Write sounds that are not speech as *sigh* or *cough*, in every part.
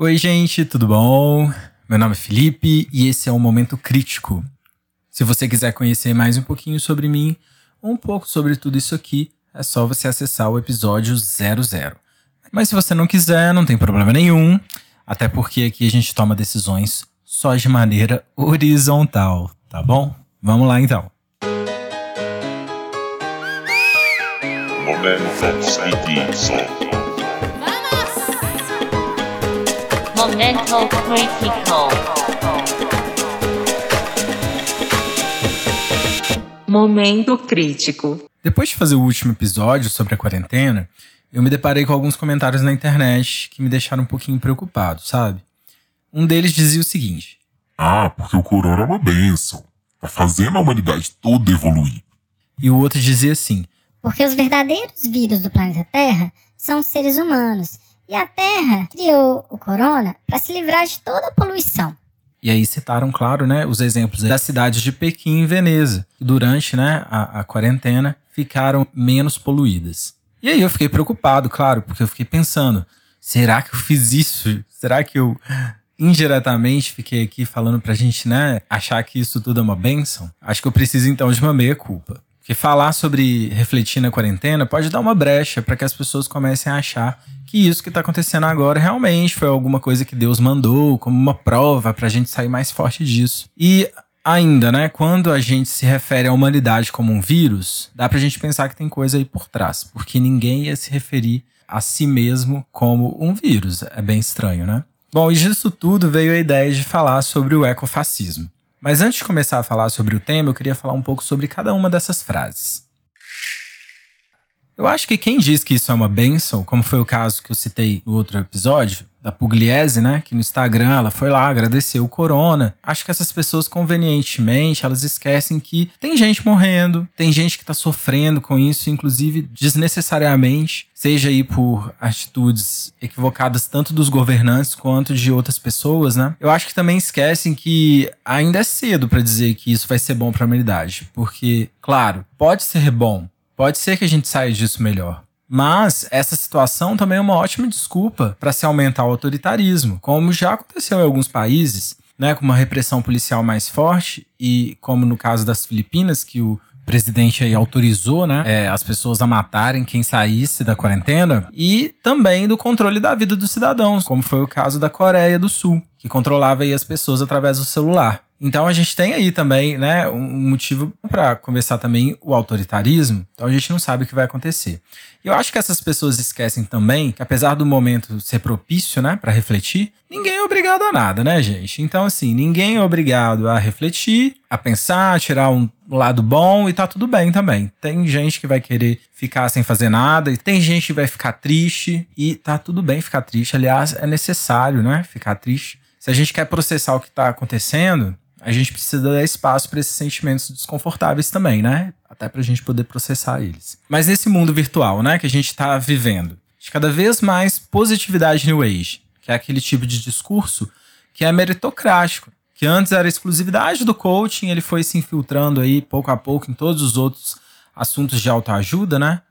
Oi, gente, tudo bom? Meu nome é Felipe e esse é o Momento Crítico. Se você quiser conhecer mais um pouquinho sobre mim, um pouco sobre tudo isso aqui, é só você acessar o episódio 00. Mas se você não quiser, não tem problema nenhum, até porque aqui a gente toma decisões só de maneira horizontal, tá bom? Vamos lá então. Momento Crítico. Momento Critical. Momento crítico. Depois de fazer o último episódio sobre a quarentena, eu me deparei com alguns comentários na internet que me deixaram um pouquinho preocupado, sabe? Um deles dizia o seguinte: Ah, porque o corona é uma benção. Tá fazendo a humanidade toda evoluir. E o outro dizia assim: Porque os verdadeiros vírus do planeta Terra são os seres humanos. E a Terra criou o corona para se livrar de toda a poluição. E aí citaram, claro, né, os exemplos das cidades de Pequim e Veneza, que durante né, a, a quarentena ficaram menos poluídas. E aí eu fiquei preocupado, claro, porque eu fiquei pensando: será que eu fiz isso? Será que eu indiretamente fiquei aqui falando pra gente, né, achar que isso tudo é uma benção? Acho que eu preciso então de uma meia-culpa. Porque falar sobre refletir na quarentena pode dar uma brecha para que as pessoas comecem a achar que isso que está acontecendo agora realmente foi alguma coisa que Deus mandou, como uma prova para a gente sair mais forte disso. E ainda, né, quando a gente se refere à humanidade como um vírus, dá pra gente pensar que tem coisa aí por trás, porque ninguém ia se referir a si mesmo como um vírus. É bem estranho, né? Bom, e disso tudo veio a ideia de falar sobre o ecofascismo. Mas antes de começar a falar sobre o tema, eu queria falar um pouco sobre cada uma dessas frases. Eu acho que quem diz que isso é uma benção, como foi o caso que eu citei no outro episódio, da Pugliese, né? Que no Instagram ela foi lá, agradeceu o corona. Acho que essas pessoas, convenientemente, elas esquecem que tem gente morrendo, tem gente que tá sofrendo com isso, inclusive desnecessariamente, seja aí por atitudes equivocadas tanto dos governantes quanto de outras pessoas, né? Eu acho que também esquecem que ainda é cedo para dizer que isso vai ser bom para a humanidade, porque, claro, pode ser bom, Pode ser que a gente saia disso melhor. Mas essa situação também é uma ótima desculpa para se aumentar o autoritarismo, como já aconteceu em alguns países, né, com uma repressão policial mais forte e como no caso das Filipinas, que o presidente aí autorizou, né, é, as pessoas a matarem quem saísse da quarentena e também do controle da vida dos cidadãos, como foi o caso da Coreia do Sul, que controlava aí as pessoas através do celular. Então a gente tem aí também, né, um motivo para começar também o autoritarismo. Então a gente não sabe o que vai acontecer. Eu acho que essas pessoas esquecem também que apesar do momento ser propício, né, para refletir, ninguém é obrigado a nada, né, gente? Então assim, ninguém é obrigado a refletir, a pensar, a tirar um lado bom e tá tudo bem também. Tem gente que vai querer ficar sem fazer nada e tem gente que vai ficar triste e tá tudo bem ficar triste. Aliás, é necessário, né, ficar triste. Se a gente quer processar o que está acontecendo, a gente precisa dar espaço para esses sentimentos desconfortáveis também, né? Até para a gente poder processar eles. Mas nesse mundo virtual, né, que a gente está vivendo, de cada vez mais positividade New Age, que é aquele tipo de discurso que é meritocrático, que antes era exclusividade do coaching, ele foi se infiltrando aí pouco a pouco em todos os outros assuntos de autoajuda, né?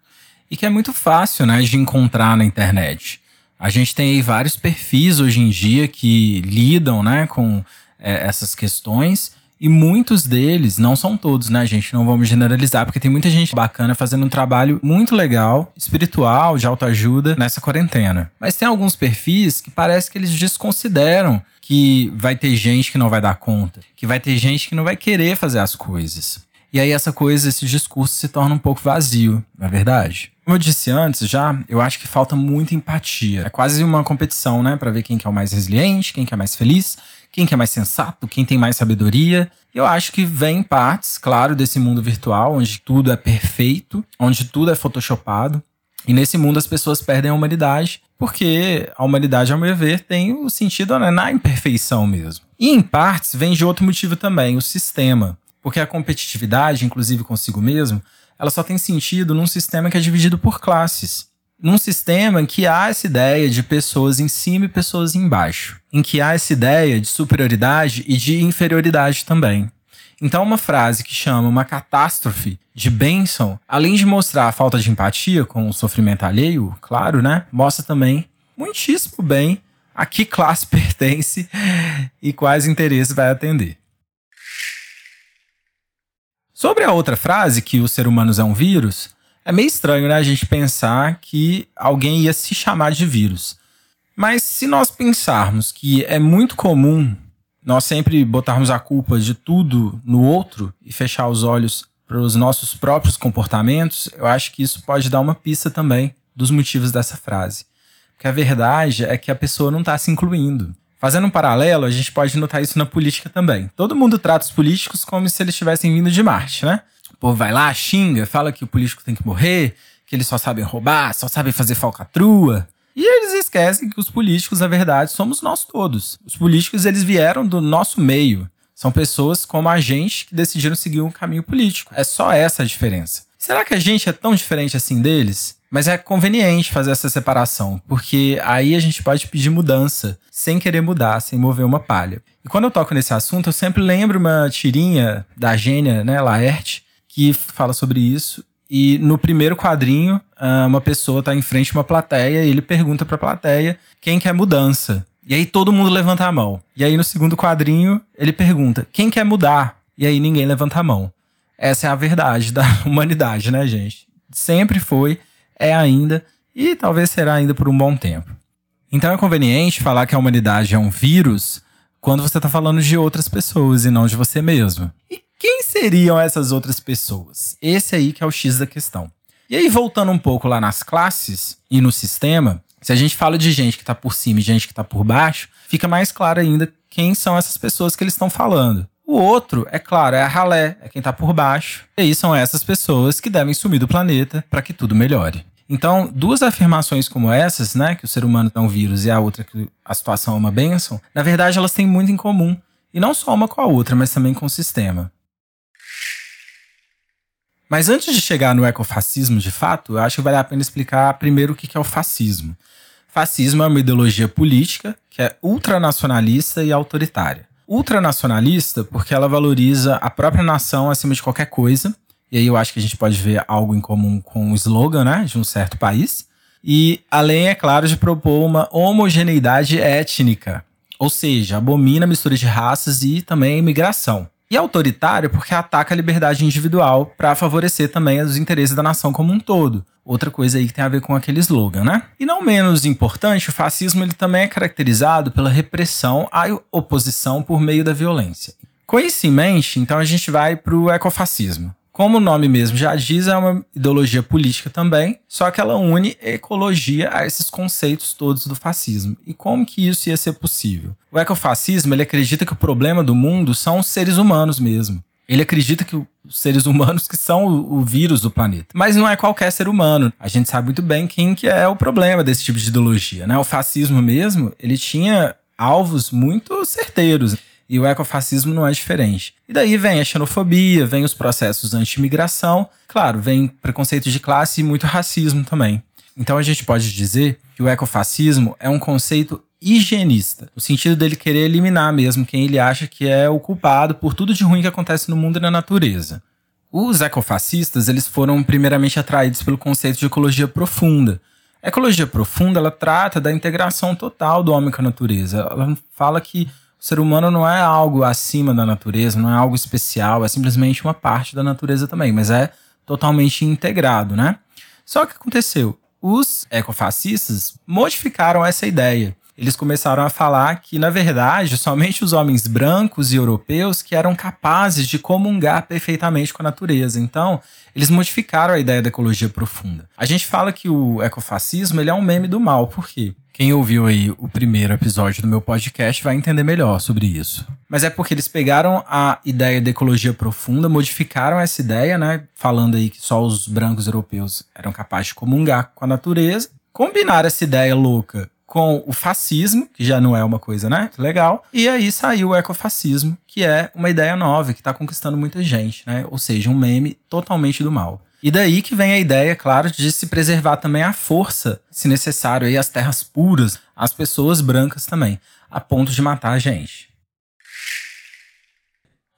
E que é muito fácil, né, de encontrar na internet. A gente tem aí vários perfis hoje em dia que lidam, né, com é, essas questões. E muitos deles, não são todos, né, gente? Não vamos generalizar, porque tem muita gente bacana fazendo um trabalho muito legal, espiritual, de autoajuda nessa quarentena. Mas tem alguns perfis que parece que eles desconsideram que vai ter gente que não vai dar conta, que vai ter gente que não vai querer fazer as coisas. E aí essa coisa, esse discurso se torna um pouco vazio, não é verdade? Como eu disse antes já, eu acho que falta muita empatia. É quase uma competição, né, para ver quem que é o mais resiliente, quem que é mais feliz, quem que é mais sensato, quem tem mais sabedoria. Eu acho que vem partes, claro, desse mundo virtual, onde tudo é perfeito, onde tudo é photoshopado. E nesse mundo as pessoas perdem a humanidade, porque a humanidade, ao meu ver, tem o sentido né, na imperfeição mesmo. E em partes vem de outro motivo também, o sistema. Porque a competitividade, inclusive consigo mesmo, ela só tem sentido num sistema que é dividido por classes num sistema em que há essa ideia de pessoas em cima e pessoas embaixo, em que há essa ideia de superioridade e de inferioridade também. Então, uma frase que chama uma catástrofe de bênção, além de mostrar a falta de empatia com o sofrimento alheio, claro, né? Mostra também muitíssimo bem a que classe *laughs* pertence e quais interesses vai atender. Sobre a outra frase, que o ser humano é um vírus, é meio estranho né, a gente pensar que alguém ia se chamar de vírus. Mas se nós pensarmos que é muito comum nós sempre botarmos a culpa de tudo no outro e fechar os olhos para os nossos próprios comportamentos, eu acho que isso pode dar uma pista também dos motivos dessa frase. Porque a verdade é que a pessoa não está se incluindo. Fazendo um paralelo, a gente pode notar isso na política também. Todo mundo trata os políticos como se eles tivessem vindo de Marte, né? O povo vai lá, xinga, fala que o político tem que morrer, que eles só sabem roubar, só sabem fazer falcatrua. E eles esquecem que os políticos, na verdade, somos nós todos. Os políticos, eles vieram do nosso meio. São pessoas como a gente que decidiram seguir um caminho político. É só essa a diferença. Será que a gente é tão diferente assim deles? Mas é conveniente fazer essa separação, porque aí a gente pode pedir mudança, sem querer mudar, sem mover uma palha. E quando eu toco nesse assunto, eu sempre lembro uma tirinha da gênia, né, Laerte, que fala sobre isso. E no primeiro quadrinho, ah, uma pessoa está em frente a uma plateia e ele pergunta para a plateia quem quer mudança. E aí todo mundo levanta a mão. E aí no segundo quadrinho, ele pergunta quem quer mudar. E aí ninguém levanta a mão. Essa é a verdade *laughs* da humanidade, né, gente? Sempre foi é ainda e talvez será ainda por um bom tempo. Então é conveniente falar que a humanidade é um vírus quando você está falando de outras pessoas e não de você mesmo. E quem seriam essas outras pessoas? Esse aí que é o X da questão. E aí, voltando um pouco lá nas classes e no sistema, se a gente fala de gente que está por cima e gente que está por baixo, fica mais claro ainda quem são essas pessoas que eles estão falando. O outro, é claro, é a ralé, é quem está por baixo. E aí são essas pessoas que devem sumir do planeta para que tudo melhore. Então, duas afirmações como essas, né, que o ser humano é um vírus e a outra que a situação é uma bênção, na verdade elas têm muito em comum. E não só uma com a outra, mas também com o sistema. Mas antes de chegar no ecofascismo de fato, eu acho que vale a pena explicar primeiro o que é o fascismo. Fascismo é uma ideologia política que é ultranacionalista e autoritária ultranacionalista porque ela valoriza a própria nação acima de qualquer coisa. E aí eu acho que a gente pode ver algo em comum com o slogan, né, de um certo país. E além, é claro, de propor uma homogeneidade étnica, ou seja, abomina a mistura de raças e também a imigração. E autoritário porque ataca a liberdade individual para favorecer também os interesses da nação como um todo. Outra coisa aí que tem a ver com aquele slogan, né? E não menos importante, o fascismo ele também é caracterizado pela repressão à oposição por meio da violência. Com isso em mente, então a gente vai para o ecofascismo. Como o nome mesmo já diz, é uma ideologia política também, só que ela une ecologia a esses conceitos todos do fascismo. E como que isso ia ser possível? O ecofascismo ele acredita que o problema do mundo são os seres humanos mesmo. Ele acredita que os seres humanos que são o, o, vírus do planeta. Mas não é qualquer ser humano. A gente sabe muito bem quem que é o problema desse tipo de ideologia, né? O fascismo mesmo, ele tinha alvos muito certeiros. E o ecofascismo não é diferente. E daí vem a xenofobia, vem os processos anti-imigração, claro, vem preconceito de classe e muito racismo também. Então a gente pode dizer que o ecofascismo é um conceito higienista, no sentido dele querer eliminar mesmo quem ele acha que é o culpado por tudo de ruim que acontece no mundo e na natureza. Os ecofascistas, eles foram primeiramente atraídos pelo conceito de ecologia profunda. A ecologia profunda, ela trata da integração total do homem com a natureza. Ela fala que o ser humano não é algo acima da natureza, não é algo especial, é simplesmente uma parte da natureza também, mas é totalmente integrado, né? Só que aconteceu, os ecofascistas modificaram essa ideia. Eles começaram a falar que, na verdade, somente os homens brancos e europeus que eram capazes de comungar perfeitamente com a natureza. Então, eles modificaram a ideia da ecologia profunda. A gente fala que o ecofascismo ele é um meme do mal, por quê? Quem ouviu aí o primeiro episódio do meu podcast vai entender melhor sobre isso. Mas é porque eles pegaram a ideia da ecologia profunda, modificaram essa ideia, né? Falando aí que só os brancos europeus eram capazes de comungar com a natureza. Combinaram essa ideia louca com o fascismo, que já não é uma coisa, né? Legal. E aí saiu o ecofascismo, que é uma ideia nova, que está conquistando muita gente, né? Ou seja, um meme totalmente do mal. E daí que vem a ideia, claro, de se preservar também a força, se necessário, aí as terras puras, as pessoas brancas também, a ponto de matar a gente.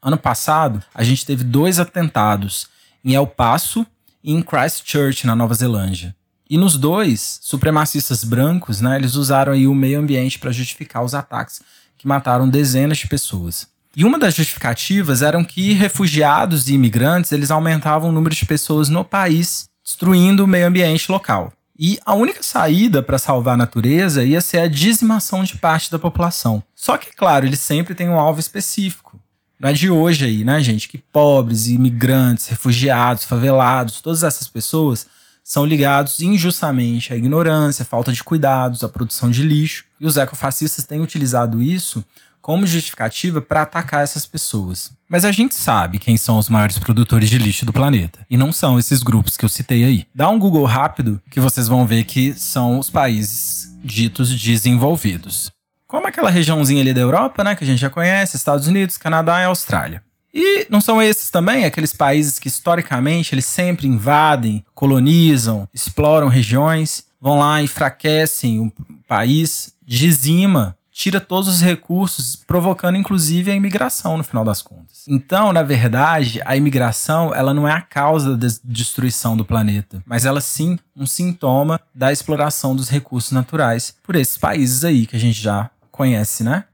Ano passado, a gente teve dois atentados em El Paso e em Christchurch, na Nova Zelândia. E nos dois, supremacistas brancos, né, eles usaram aí o meio ambiente para justificar os ataques que mataram dezenas de pessoas. E uma das justificativas eram que refugiados e imigrantes, eles aumentavam o número de pessoas no país, destruindo o meio ambiente local. E a única saída para salvar a natureza ia ser a dizimação de parte da população. Só que, claro, eles sempre têm um alvo específico. Não é de hoje aí, né, gente? Que pobres, imigrantes, refugiados, favelados, todas essas pessoas são ligados injustamente à ignorância, à falta de cuidados, à produção de lixo. E os ecofascistas têm utilizado isso como justificativa para atacar essas pessoas. Mas a gente sabe quem são os maiores produtores de lixo do planeta. E não são esses grupos que eu citei aí. Dá um Google rápido que vocês vão ver que são os países ditos desenvolvidos. Como aquela regiãozinha ali da Europa, né, que a gente já conhece, Estados Unidos, Canadá e Austrália. E não são esses também aqueles países que historicamente eles sempre invadem, colonizam, exploram regiões, vão lá, enfraquecem o país, dizima, tira todos os recursos, provocando inclusive a imigração no final das contas. Então, na verdade, a imigração ela não é a causa da destruição do planeta, mas ela sim um sintoma da exploração dos recursos naturais por esses países aí que a gente já conhece, né?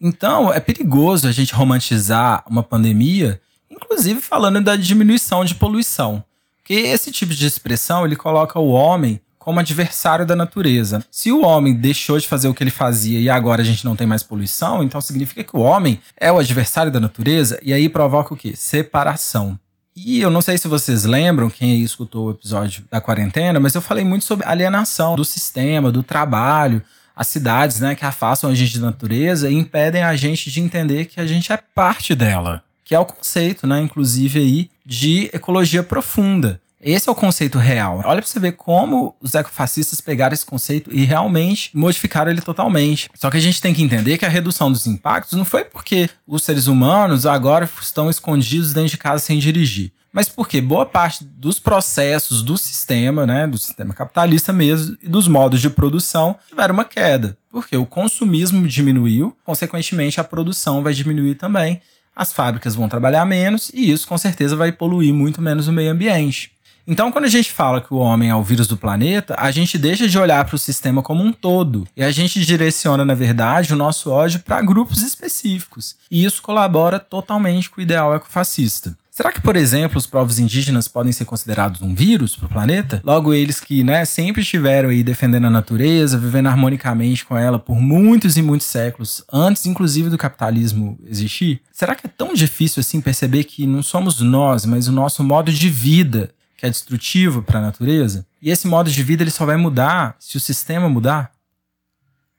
Então, é perigoso a gente romantizar uma pandemia, inclusive falando da diminuição de poluição. Porque esse tipo de expressão, ele coloca o homem como adversário da natureza. Se o homem deixou de fazer o que ele fazia e agora a gente não tem mais poluição, então significa que o homem é o adversário da natureza e aí provoca o quê? Separação. E eu não sei se vocês lembram, quem escutou o episódio da quarentena, mas eu falei muito sobre alienação do sistema, do trabalho, as cidades, né, que afastam a gente da natureza e impedem a gente de entender que a gente é parte dela, que é o conceito, né, inclusive aí de ecologia profunda. Esse é o conceito real. Olha para você ver como os ecofascistas pegaram esse conceito e realmente modificaram ele totalmente. Só que a gente tem que entender que a redução dos impactos não foi porque os seres humanos agora estão escondidos dentro de casa sem dirigir. Mas porque boa parte dos processos do sistema, né, do sistema capitalista mesmo, e dos modos de produção tiveram uma queda. Porque o consumismo diminuiu, consequentemente a produção vai diminuir também. As fábricas vão trabalhar menos e isso com certeza vai poluir muito menos o meio ambiente. Então, quando a gente fala que o homem é o vírus do planeta, a gente deixa de olhar para o sistema como um todo e a gente direciona, na verdade, o nosso ódio para grupos específicos. E isso colabora totalmente com o ideal ecofascista. Será que, por exemplo, os povos indígenas podem ser considerados um vírus para o planeta? Logo, eles que né, sempre estiveram aí defendendo a natureza, vivendo harmonicamente com ela por muitos e muitos séculos, antes inclusive do capitalismo existir? Será que é tão difícil assim perceber que não somos nós, mas o nosso modo de vida que é destrutivo para a natureza? E esse modo de vida ele só vai mudar se o sistema mudar?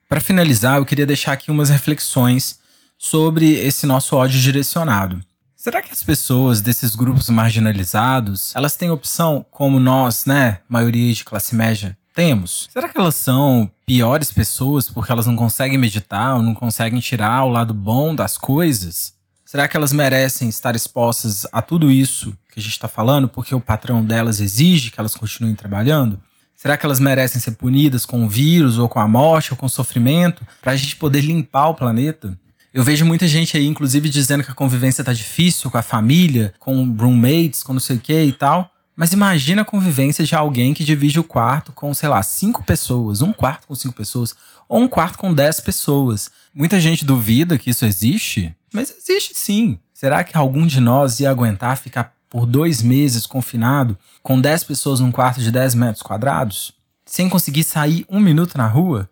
Para finalizar, eu queria deixar aqui umas reflexões sobre esse nosso ódio direcionado. Será que as pessoas desses grupos marginalizados, elas têm opção como nós, né, maioria de classe média, temos? Será que elas são piores pessoas porque elas não conseguem meditar ou não conseguem tirar o lado bom das coisas? Será que elas merecem estar expostas a tudo isso que a gente está falando porque o patrão delas exige que elas continuem trabalhando? Será que elas merecem ser punidas com o vírus ou com a morte ou com o sofrimento para a gente poder limpar o planeta? Eu vejo muita gente aí, inclusive, dizendo que a convivência tá difícil com a família, com roommates, com não sei o que e tal. Mas imagina a convivência de alguém que divide o quarto com, sei lá, cinco pessoas, um quarto com cinco pessoas, ou um quarto com dez pessoas. Muita gente duvida que isso existe, mas existe sim. Será que algum de nós ia aguentar ficar por dois meses confinado com dez pessoas num quarto de dez metros quadrados? Sem conseguir sair um minuto na rua?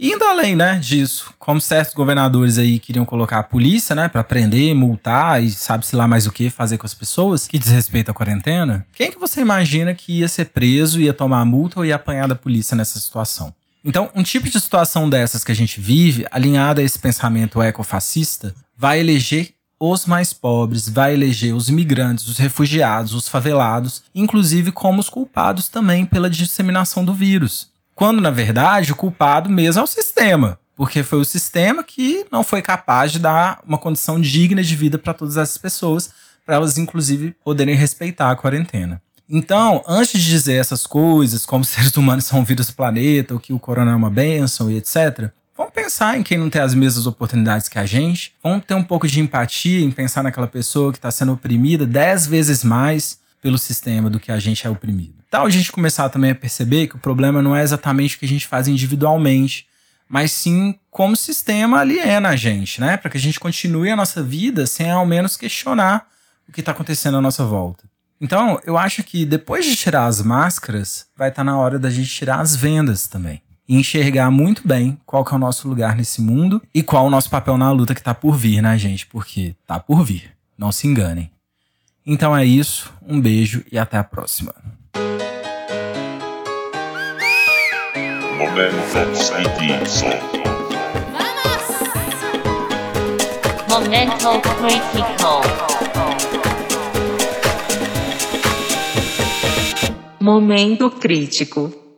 Indo além, né, disso, como certos governadores aí queriam colocar a polícia, né, para prender, multar e sabe-se lá mais o que fazer com as pessoas que desrespeita a quarentena, quem que você imagina que ia ser preso, ia tomar multa ou ia apanhar da polícia nessa situação? Então, um tipo de situação dessas que a gente vive, alinhada a esse pensamento ecofascista, vai eleger os mais pobres, vai eleger os imigrantes, os refugiados, os favelados, inclusive como os culpados também pela disseminação do vírus. Quando, na verdade, o culpado mesmo é o sistema. Porque foi o sistema que não foi capaz de dar uma condição digna de vida para todas essas pessoas, para elas, inclusive, poderem respeitar a quarentena. Então, antes de dizer essas coisas, como *laughs* seres humanos são vírus do planeta, ou que o corona é uma bênção e etc., vamos pensar em quem não tem as mesmas oportunidades que a gente. Vamos ter um pouco de empatia em pensar naquela pessoa que está sendo oprimida dez vezes mais pelo sistema do que a gente é oprimido. tal a gente começar também a perceber que o problema não é exatamente o que a gente faz individualmente, mas sim como o sistema aliena a gente, né? Para que a gente continue a nossa vida sem ao menos questionar o que está acontecendo à nossa volta. Então, eu acho que depois de tirar as máscaras, vai estar tá na hora da gente tirar as vendas também. E enxergar muito bem qual que é o nosso lugar nesse mundo e qual o nosso papel na luta que tá por vir, né, gente? Porque tá por vir. Não se enganem. Então é isso, um beijo e até a próxima. Momento Critical. Momento crítico.